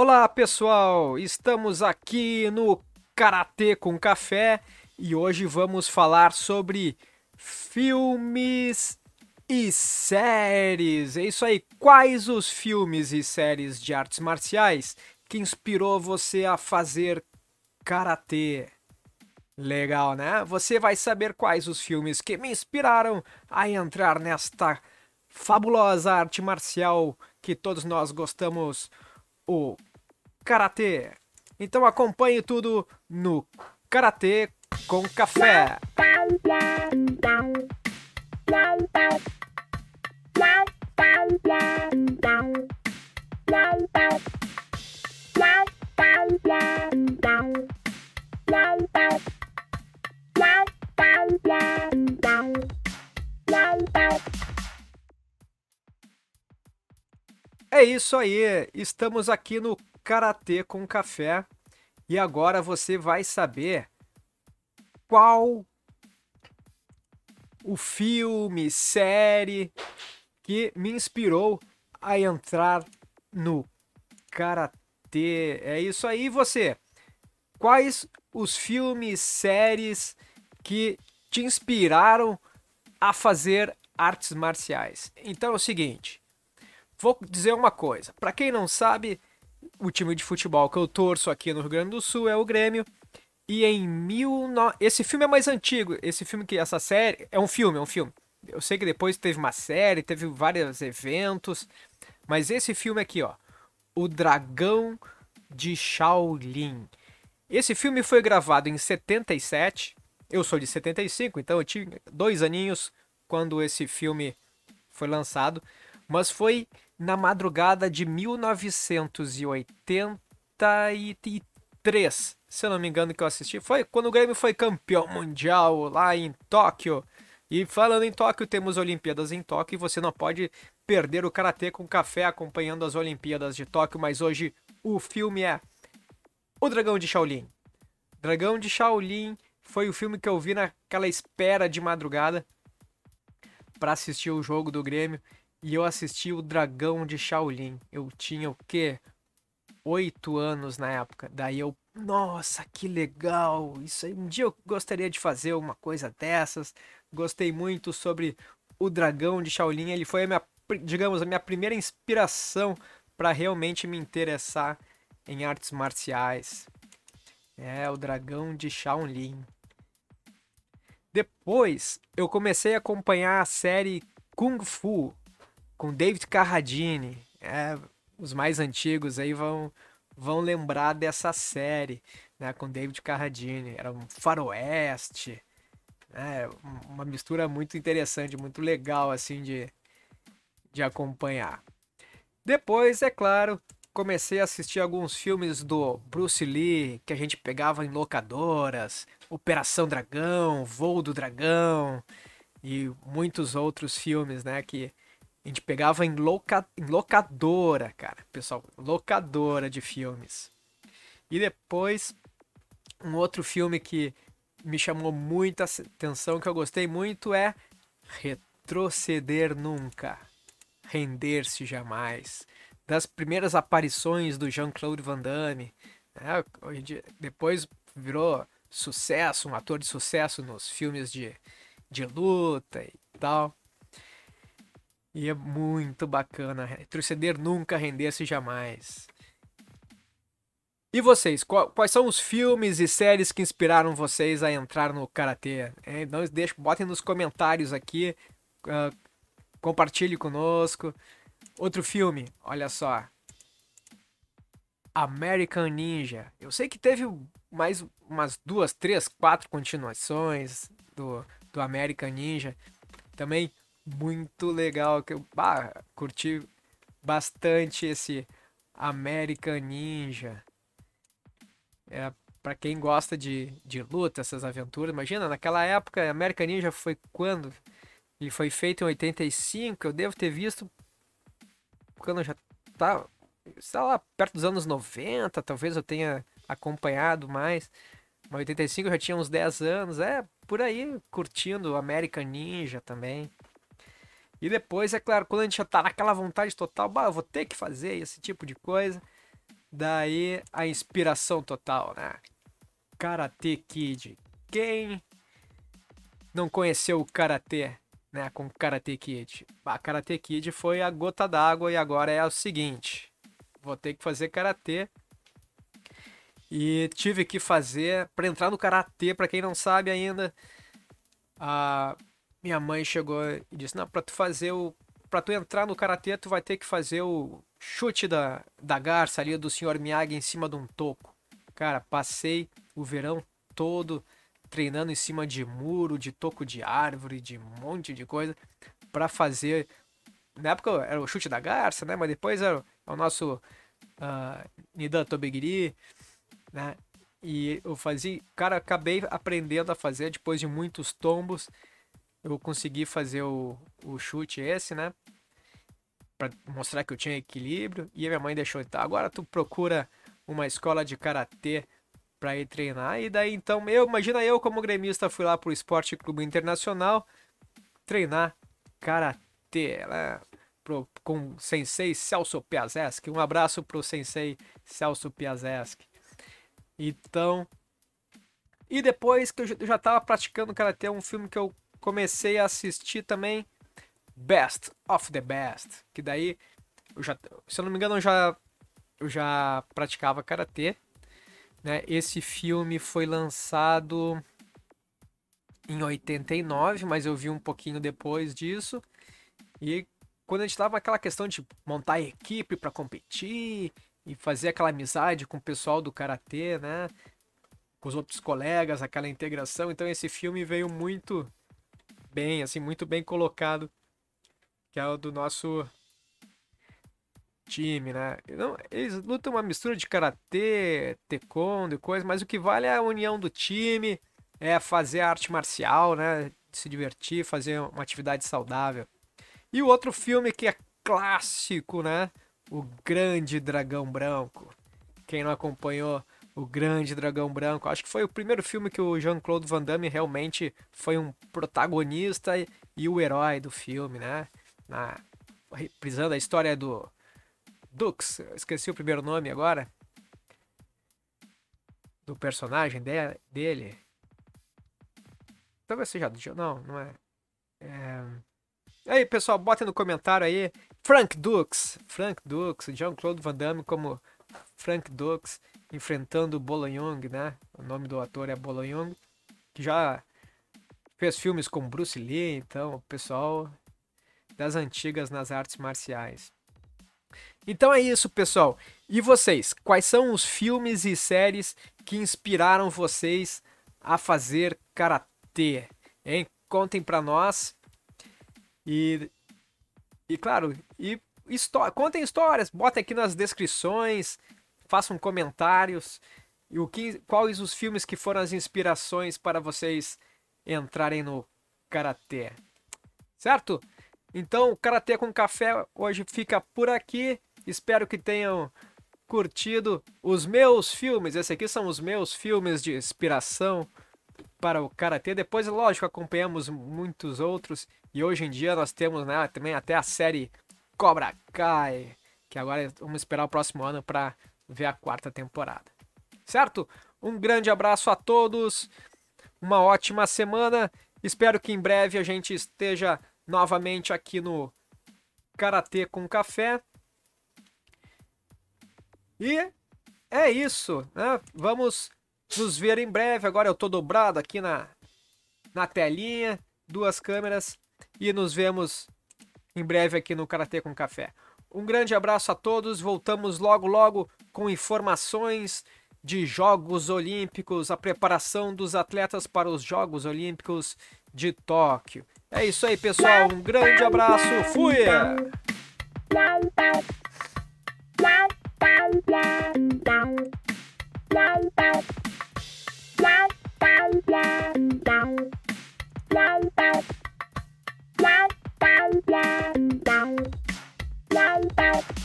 Olá pessoal, estamos aqui no Karatê com Café e hoje vamos falar sobre filmes e séries. É isso aí, quais os filmes e séries de artes marciais que inspirou você a fazer karatê? Legal, né? Você vai saber quais os filmes que me inspiraram a entrar nesta fabulosa arte marcial que todos nós gostamos, o karatê. Então acompanhe tudo no Karatê com Café. É isso aí, estamos aqui no Karatê com Café e agora você vai saber qual o filme, série que me inspirou a entrar no karatê. É isso aí, você. Quais os filmes, séries que te inspiraram a fazer artes marciais? Então é o seguinte, vou dizer uma coisa. Para quem não sabe, o time de futebol que eu torço aqui no Rio Grande do Sul é o Grêmio. E em mil no... esse filme é mais antigo. Esse filme que essa série é um filme, é um filme. Eu sei que depois teve uma série, teve vários eventos, mas esse filme aqui, ó, O Dragão de Shaolin. Esse filme foi gravado em 77. Eu sou de 75, então eu tive dois aninhos quando esse filme foi lançado, mas foi na madrugada de 1983 se eu não me engano, que eu assisti, foi quando o Grêmio foi campeão mundial lá em Tóquio. E falando em Tóquio, temos Olimpíadas em Tóquio e você não pode perder o Karatê com café acompanhando as Olimpíadas de Tóquio, mas hoje o filme é O Dragão de Shaolin. Dragão de Shaolin foi o filme que eu vi naquela espera de madrugada para assistir o jogo do Grêmio e eu assisti o Dragão de Shaolin. Eu tinha o quê? Oito anos na época. Daí eu nossa, que legal! Isso aí, um dia eu gostaria de fazer uma coisa dessas. Gostei muito sobre o dragão de Shaolin. Ele foi a minha, digamos, a minha primeira inspiração para realmente me interessar em artes marciais. É, o dragão de Shaolin. Depois, eu comecei a acompanhar a série Kung Fu com David Carradine. É, os mais antigos aí vão vão lembrar dessa série, né, com David Carradine. Era um faroeste, né, uma mistura muito interessante, muito legal assim de, de acompanhar. Depois, é claro, comecei a assistir alguns filmes do Bruce Lee que a gente pegava em locadoras, Operação Dragão, Voo do Dragão e muitos outros filmes, né, que a gente pegava em, loca, em locadora, cara. Pessoal, locadora de filmes. E depois, um outro filme que me chamou muita atenção, que eu gostei muito, é Retroceder Nunca. Render-se jamais. Das primeiras aparições do Jean-Claude Van Damme. Né? Depois virou sucesso, um ator de sucesso nos filmes de, de luta e tal. E é muito bacana. Retroceder nunca, render-se jamais. E vocês, quais são os filmes e séries que inspiraram vocês a entrar no karatê? É, não deixe, botem nos comentários aqui, uh, compartilhe conosco. Outro filme, olha só, American Ninja. Eu sei que teve mais umas duas, três, quatro continuações do, do American Ninja. Também muito legal. Que eu bah, curti bastante esse American Ninja. É, para quem gosta de, de luta, essas aventuras, imagina, naquela época, American Ninja foi quando? Ele foi feito em 85, eu devo ter visto quando já tá, está lá perto dos anos 90, talvez eu tenha acompanhado mais. Mas 85 eu já tinha uns 10 anos, é, por aí, curtindo American Ninja também. E depois, é claro, quando a gente já tá naquela vontade total, bah, eu vou ter que fazer esse tipo de coisa, daí a inspiração total, né? Karate Kid. Quem não conheceu o Karate, né, com Karate Kid? A Karate Kid foi a gota d'água e agora é o seguinte, vou ter que fazer Karate e tive que fazer para entrar no Karate, para quem não sabe ainda, a minha mãe chegou e disse: "Não, para tu fazer o para tu entrar no karatê, tu vai ter que fazer o chute da, da garça ali do Sr. Miyagi em cima de um toco. Cara, passei o verão todo treinando em cima de muro, de toco de árvore, de um monte de coisa para fazer. Na época era o chute da garça, né? Mas depois era o nosso uh, Nidan Tobegiri, né? E eu fazia, cara, acabei aprendendo a fazer depois de muitos tombos eu consegui fazer o, o chute esse, né? Pra mostrar que eu tinha equilíbrio. E a minha mãe deixou, então agora tu procura uma escola de karatê para ir treinar. E daí então, eu imagina eu como gremista fui lá pro Esporte Clube Internacional treinar karatê, né? Com o sensei Celso Piazeski. Um abraço pro sensei Celso Piazeski. Então, e depois que eu já estava praticando karatê, um filme que eu comecei a assistir também Best of the Best, que daí eu já, se eu não me engano, eu já eu já praticava karatê, né? Esse filme foi lançado em 89, mas eu vi um pouquinho depois disso. E quando a gente tava naquela questão de montar equipe para competir e fazer aquela amizade com o pessoal do karatê, né? Com os outros colegas, aquela integração. Então esse filme veio muito bem, assim, muito bem colocado, que é o do nosso time, né? Não, eles lutam uma mistura de karatê, taekwondo e coisa, mas o que vale é a união do time, é fazer arte marcial, né? Se divertir, fazer uma atividade saudável. E o outro filme que é clássico, né? O Grande Dragão Branco. Quem não acompanhou o Grande Dragão Branco. Acho que foi o primeiro filme que o Jean-Claude Van Damme realmente foi um protagonista e o herói do filme, né? Na, reprisando a história do Dux, esqueci o primeiro nome agora. Do personagem de, dele. Talvez seja. Não, não é. é... Aí, pessoal, botem no comentário aí. Frank Dux. Frank Dux, Jean-Claude Van Damme como Frank Dux enfrentando Bolognong, né? O nome do ator é Bolognong, que já fez filmes com Bruce Lee, então o pessoal das antigas nas artes marciais. Então é isso, pessoal. E vocês, quais são os filmes e séries que inspiraram vocês a fazer karatê? Hein? Contem para nós. E e claro, e contem histórias, botem aqui nas descrições, façam comentários e o que, quais os filmes que foram as inspirações para vocês entrarem no karatê. Certo? Então, o Karatê com Café hoje fica por aqui. Espero que tenham curtido os meus filmes. Esses aqui são os meus filmes de inspiração para o Karatê. Depois, lógico, acompanhamos muitos outros. E hoje em dia nós temos né, também até a série Cobra Kai. Que agora vamos esperar o próximo ano para ver a quarta temporada. Certo? Um grande abraço a todos, uma ótima semana. Espero que em breve a gente esteja novamente aqui no Karatê com Café. E é isso, né? Vamos nos ver em breve. Agora eu tô dobrado aqui na, na telinha, duas câmeras e nos vemos em breve aqui no Karatê com Café. Um grande abraço a todos. Voltamos logo logo com informações de Jogos Olímpicos, a preparação dos atletas para os Jogos Olímpicos de Tóquio. É isso aí, pessoal. Um grande abraço. Fui! Bye.